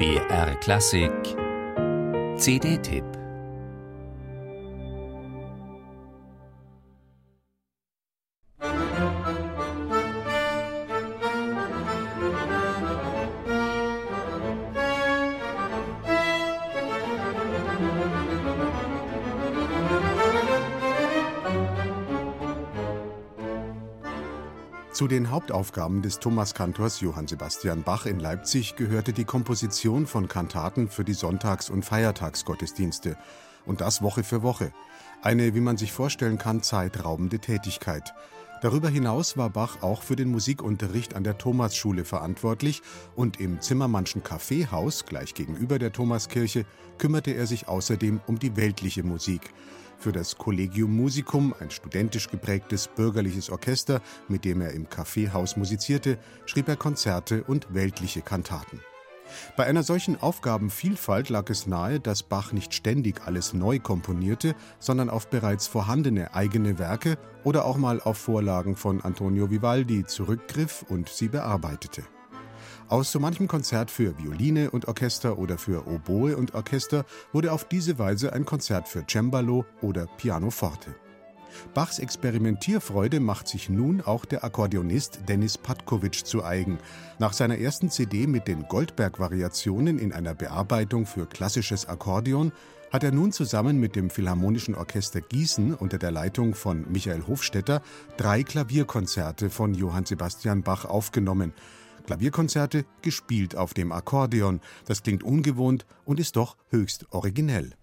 BR Klassik. CD-Tipp Zu den Hauptaufgaben des Thomaskantors Johann Sebastian Bach in Leipzig gehörte die Komposition von Kantaten für die Sonntags- und Feiertagsgottesdienste. Und das Woche für Woche. Eine, wie man sich vorstellen kann, zeitraubende Tätigkeit. Darüber hinaus war Bach auch für den Musikunterricht an der Thomasschule verantwortlich und im Zimmermannschen Kaffeehaus, gleich gegenüber der Thomaskirche, kümmerte er sich außerdem um die weltliche Musik. Für das Collegium Musicum, ein studentisch geprägtes bürgerliches Orchester, mit dem er im Kaffeehaus musizierte, schrieb er Konzerte und weltliche Kantaten. Bei einer solchen Aufgabenvielfalt lag es nahe, dass Bach nicht ständig alles neu komponierte, sondern auf bereits vorhandene eigene Werke oder auch mal auf Vorlagen von Antonio Vivaldi zurückgriff und sie bearbeitete. Aus so manchem Konzert für Violine und Orchester oder für Oboe und Orchester wurde auf diese Weise ein Konzert für Cembalo oder Pianoforte. Bachs Experimentierfreude macht sich nun auch der Akkordeonist Denis Patkovic zu eigen. Nach seiner ersten CD mit den Goldberg-Variationen in einer Bearbeitung für klassisches Akkordeon hat er nun zusammen mit dem Philharmonischen Orchester Gießen unter der Leitung von Michael Hofstetter drei Klavierkonzerte von Johann Sebastian Bach aufgenommen. Klavierkonzerte gespielt auf dem Akkordeon. Das klingt ungewohnt und ist doch höchst originell.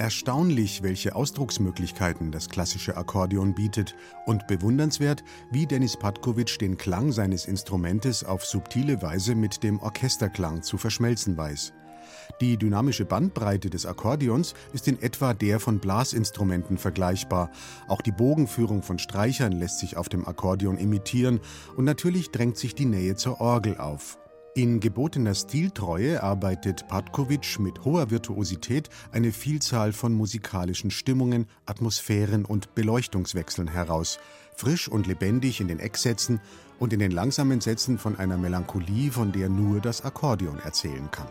Erstaunlich, welche Ausdrucksmöglichkeiten das klassische Akkordeon bietet und bewundernswert, wie Denis Patkovic den Klang seines Instrumentes auf subtile Weise mit dem Orchesterklang zu verschmelzen weiß. Die dynamische Bandbreite des Akkordeons ist in etwa der von Blasinstrumenten vergleichbar. Auch die Bogenführung von Streichern lässt sich auf dem Akkordeon imitieren und natürlich drängt sich die Nähe zur Orgel auf. In gebotener Stiltreue arbeitet Patkovic mit hoher Virtuosität eine Vielzahl von musikalischen Stimmungen, Atmosphären und Beleuchtungswechseln heraus, frisch und lebendig in den Ecksätzen und in den langsamen Sätzen von einer Melancholie, von der nur das Akkordeon erzählen kann.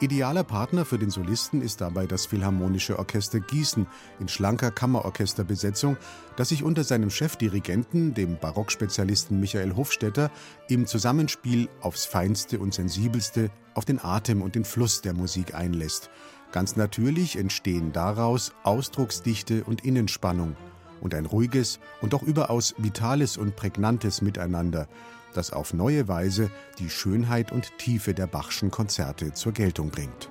Idealer Partner für den Solisten ist dabei das Philharmonische Orchester Gießen in schlanker Kammerorchesterbesetzung, das sich unter seinem Chefdirigenten, dem Barockspezialisten Michael Hofstetter, im Zusammenspiel aufs Feinste und Sensibelste auf den Atem und den Fluss der Musik einlässt. Ganz natürlich entstehen daraus Ausdrucksdichte und Innenspannung und ein ruhiges und doch überaus vitales und prägnantes Miteinander, das auf neue Weise die Schönheit und Tiefe der Bachschen Konzerte zur Geltung bringt.